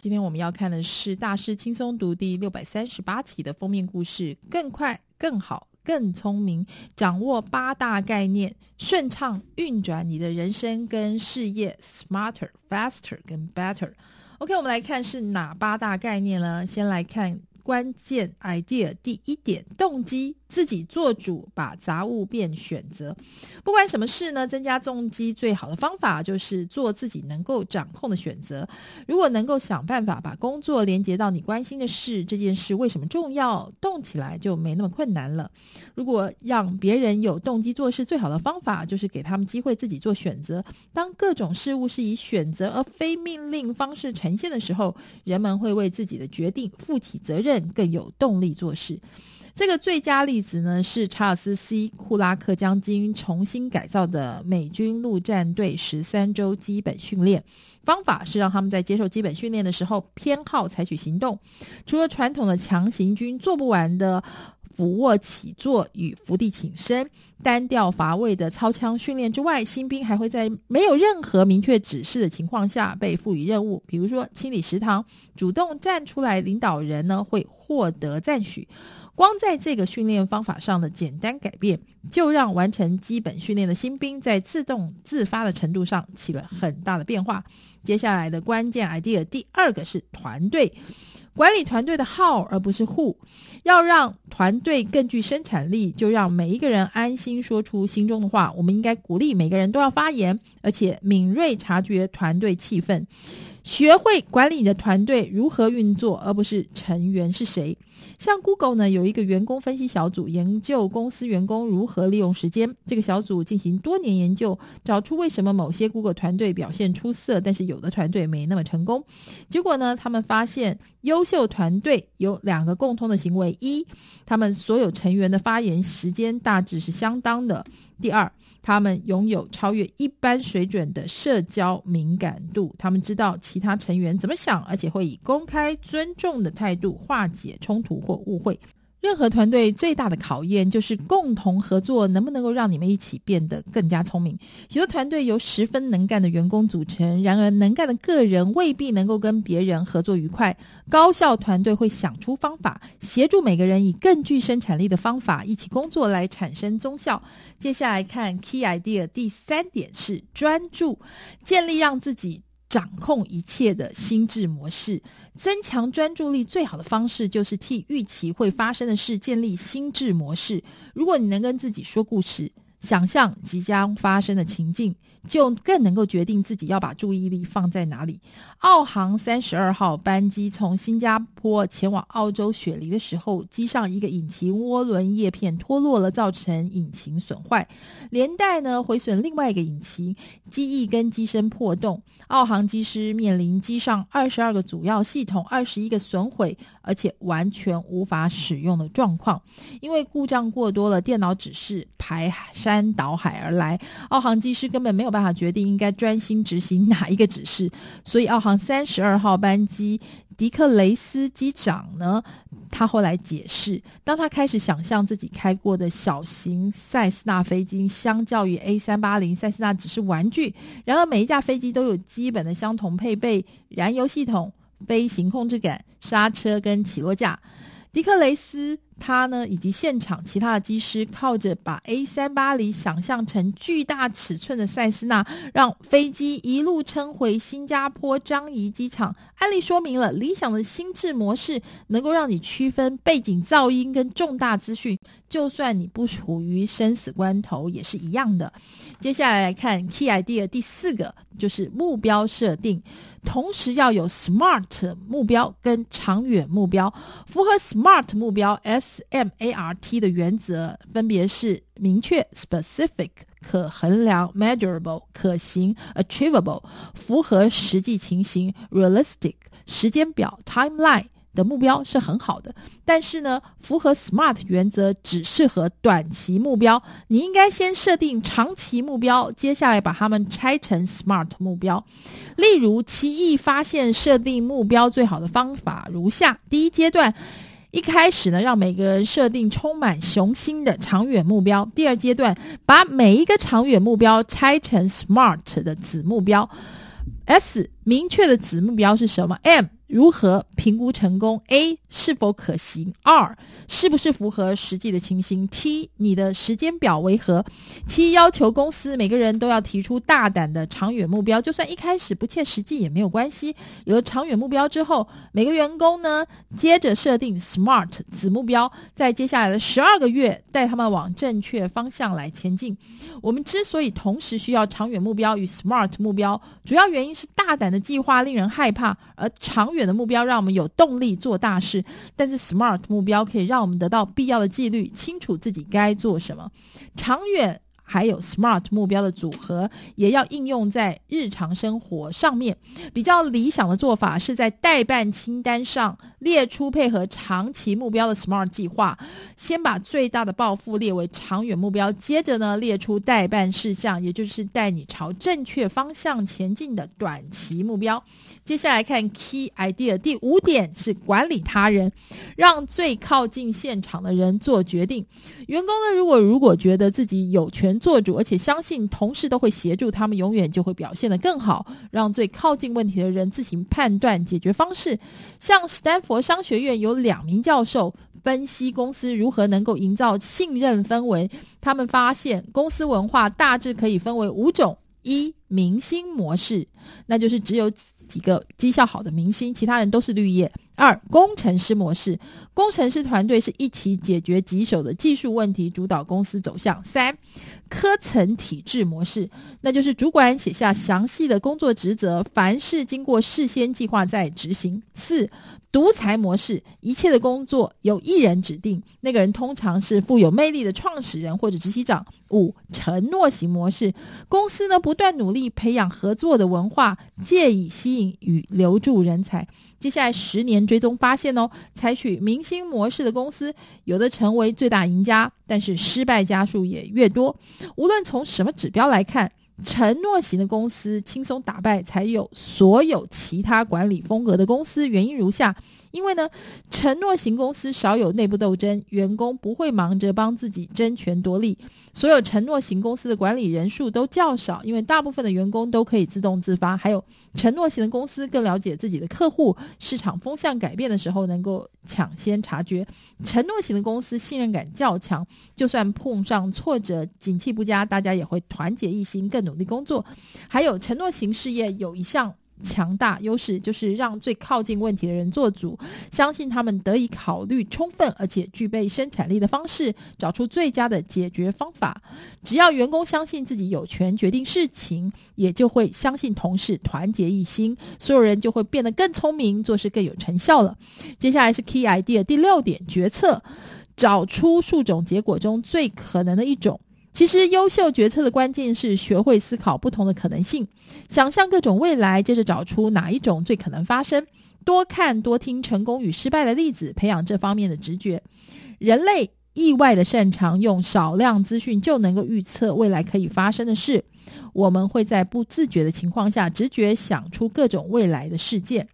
今天我们要看的是《大师轻松读》第六百三十八期的封面故事：更快、更好、更聪明，掌握八大概念，顺畅运转你的人生跟事业，smarter、faster 跟 better。OK，我们来看是哪八大概念呢？先来看。关键 idea 第一点，动机，自己做主，把杂物变选择。不管什么事呢，增加动机最好的方法就是做自己能够掌控的选择。如果能够想办法把工作连接到你关心的事，这件事为什么重要，动起来就没那么困难了。如果让别人有动机做事，最好的方法就是给他们机会自己做选择。当各种事物是以选择而非命令方式呈现的时候，人们会为自己的决定负起责任。更有动力做事。这个最佳例子呢，是查尔斯 ·C· 库拉克将军重新改造的美军陆战队十三周基本训练方法，是让他们在接受基本训练的时候偏好采取行动。除了传统的强行军做不完的俯卧起坐与伏地挺身、单调乏味的操枪训练之外，新兵还会在没有任何明确指示的情况下被赋予任务，比如说清理食堂，主动站出来领导人呢，会获得赞许。光在这个训练方法上的简单改变，就让完成基本训练的新兵在自动自发的程度上起了很大的变化。接下来的关键 idea 第二个是团队。管理团队的 how 而不是 who，要让团队更具生产力，就让每一个人安心说出心中的话。我们应该鼓励每个人都要发言，而且敏锐察觉团队气氛。学会管理你的团队如何运作，而不是成员是谁。像 Google 呢，有一个员工分析小组，研究公司员工如何利用时间。这个小组进行多年研究，找出为什么某些 Google 团队表现出色，但是有的团队没那么成功。结果呢，他们发现优秀团队有两个共通的行为：一，他们所有成员的发言时间大致是相当的；第二，他们拥有超越一般水准的社交敏感度。他们知道其其他成员怎么想，而且会以公开、尊重的态度化解冲突或误会。任何团队最大的考验就是共同合作能不能够让你们一起变得更加聪明。许多团队由十分能干的员工组成，然而能干的个人未必能够跟别人合作愉快。高效团队会想出方法，协助每个人以更具生产力的方法一起工作来产生综效。接下来看 Key Idea 第三点是专注，建立让自己。掌控一切的心智模式，增强专注力最好的方式就是替预期会发生的事建立心智模式。如果你能跟自己说故事，想象即将发生的情境，就更能够决定自己要把注意力放在哪里。澳航三十二号班机从新加坡前往澳洲雪梨的时候，机上一个引擎涡轮叶片脱落了，造成引擎损坏，连带呢毁损另外一个引擎，机翼跟机身破洞。澳航机师面临机上二十二个主要系统、二十一个损毁，而且完全无法使用的状况。因为故障过多了，电脑指示排山倒海而来，澳航机师根本没有办法决定应该专心执行哪一个指示，所以澳航三十二号班机迪克雷斯机长呢，他后来解释，当他开始想象自己开过的小型塞斯纳飞机，相较于 A 三八零，塞斯纳只是玩具。然而每一架飞机都有基本的相同配备：燃油系统、飞行控制杆、刹车跟起落架。迪克雷斯他呢，以及现场其他的机师，靠着把 A 三八零想象成巨大尺寸的塞斯纳，让飞机一路撑回新加坡樟宜机场。案例说明了理想的心智模式，能够让你区分背景噪音跟重大资讯，就算你不处于生死关头，也是一样的。接下来来看 Key Idea 第四个，就是目标设定，同时要有 SMART 目标跟长远目标。符合 SMART 目标 S SMART 的原则，分别是明确 （specific）、可衡量 （measurable）、可行 （achievable）、符合实际情形 （realistic）、时间表 （timeline）。的目标是很好的，但是呢，符合 SMART 原则只适合短期目标。你应该先设定长期目标，接下来把它们拆成 SMART 目标。例如，奇异发现设定目标最好的方法如下：第一阶段，一开始呢，让每个人设定充满雄心的长远目标；第二阶段，把每一个长远目标拆成 SMART 的子目标。S 明确的子目标是什么？M 如何评估成功？A 是否可行二是不是符合实际的情形？T 你的时间表为何？T 要求公司每个人都要提出大胆的长远目标，就算一开始不切实际也没有关系。有了长远目标之后，每个员工呢，接着设定 SMART 子目标，在接下来的十二个月带他们往正确方向来前进。我们之所以同时需要长远目标与 SMART 目标，主要原因是大胆的计划令人害怕，而长远远的目标让我们有动力做大事，但是 SMART 目标可以让我们得到必要的纪律，清楚自己该做什么。长远。还有 SMART 目标的组合，也要应用在日常生活上面。比较理想的做法是在代办清单上列出配合长期目标的 SMART 计划，先把最大的抱负列为长远目标，接着呢列出代办事项，也就是带你朝正确方向前进的短期目标。接下来看 Key Idea 第五点是管理他人，让最靠近现场的人做决定。员工呢，如果如果觉得自己有权做主，而且相信同事都会协助他们，永远就会表现得更好。让最靠近问题的人自行判断解决方式。像斯丹佛商学院有两名教授分析公司如何能够营造信任氛围，他们发现公司文化大致可以分为五种：一、明星模式，那就是只有几个绩效好的明星，其他人都是绿叶。二、工程师模式，工程师团队是一起解决棘手的技术问题，主导公司走向。三、科层体制模式，那就是主管写下详细的工作职责，凡事经过事先计划再执行。四、独裁模式，一切的工作由一人指定，那个人通常是富有魅力的创始人或者执行长。五、承诺型模式，公司呢不断努力培养合作的文化，借以吸引与留住人才。接下来十年追踪发现哦，采取明星模式的公司，有的成为最大赢家，但是失败家数也越多。无论从什么指标来看，承诺型的公司轻松打败才有所有其他管理风格的公司。原因如下。因为呢，承诺型公司少有内部斗争，员工不会忙着帮自己争权夺利。所有承诺型公司的管理人数都较少，因为大部分的员工都可以自动自发。还有，承诺型的公司更了解自己的客户，市场风向改变的时候能够抢先察觉。承诺型的公司信任感较强，就算碰上挫折、景气不佳，大家也会团结一心，更努力工作。还有，承诺型事业有一项。强大优势就是让最靠近问题的人做主，相信他们得以考虑充分而且具备生产力的方式，找出最佳的解决方法。只要员工相信自己有权决定事情，也就会相信同事团结一心，所有人就会变得更聪明，做事更有成效了。接下来是 Key Idea 第六点，决策，找出数种结果中最可能的一种。其实，优秀决策的关键是学会思考不同的可能性，想象各种未来，接着找出哪一种最可能发生。多看多听成功与失败的例子，培养这方面的直觉。人类意外的擅长用少量资讯就能够预测未来可以发生的事。我们会在不自觉的情况下，直觉想出各种未来的事件。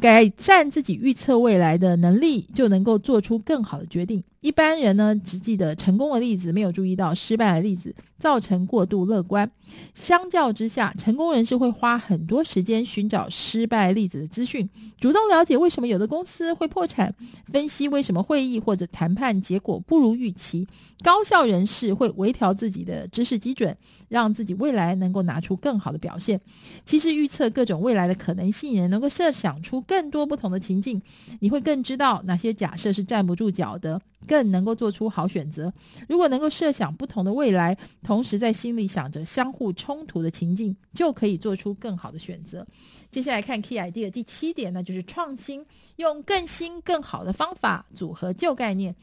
改善自己预测未来的能力，就能够做出更好的决定。一般人呢，只记得成功的例子，没有注意到失败的例子，造成过度乐观。相较之下，成功人士会花很多时间寻找失败例子的资讯，主动了解为什么有的公司会破产，分析为什么会议或者谈判结果不如预期。高效人士会微调自己的知识基准，让自己未来能够拿出更好的表现。其实预测各种未来的可能性，也能够设想出更多不同的情境，你会更知道哪些假设是站不住脚的。更能够做出好选择。如果能够设想不同的未来，同时在心里想着相互冲突的情境，就可以做出更好的选择。接下来看 Key Idea 第七点呢，就是创新，用更新更好的方法组合旧概念。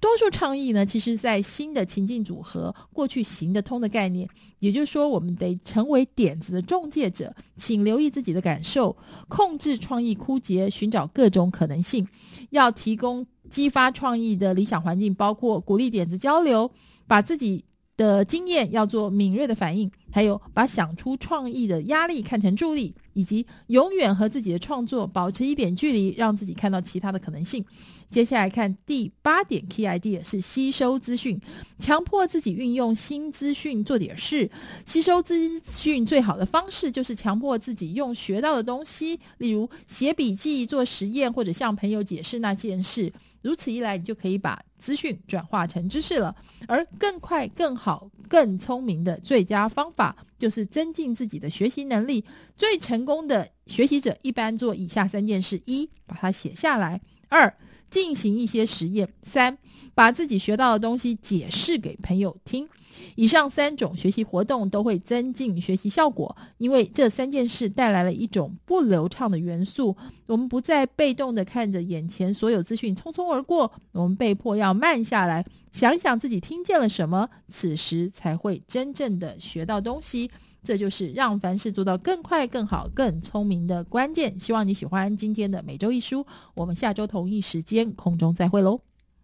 多数创意呢，其实在新的情境组合过去行得通的概念。也就是说，我们得成为点子的中介者，请留意自己的感受，控制创意枯竭，寻找各种可能性，要提供。激发创意的理想环境包括鼓励点子交流，把自己的经验要做敏锐的反应，还有把想出创意的压力看成助力，以及永远和自己的创作保持一点距离，让自己看到其他的可能性。接下来看第八点 key idea 是吸收资讯，强迫自己运用新资讯做点事。吸收资讯最好的方式就是强迫自己用学到的东西，例如写笔记、做实验或者向朋友解释那件事。如此一来，你就可以把资讯转化成知识了。而更快、更好、更聪明的最佳方法，就是增进自己的学习能力。最成功的学习者一般做以下三件事：一、把它写下来；二、进行一些实验，三，把自己学到的东西解释给朋友听。以上三种学习活动都会增进学习效果，因为这三件事带来了一种不流畅的元素。我们不再被动地看着眼前所有资讯匆匆而过，我们被迫要慢下来，想想自己听见了什么，此时才会真正的学到东西。这就是让凡事做到更快、更好、更聪明的关键。希望你喜欢今天的每周一书，我们下周同一时间空中再会喽。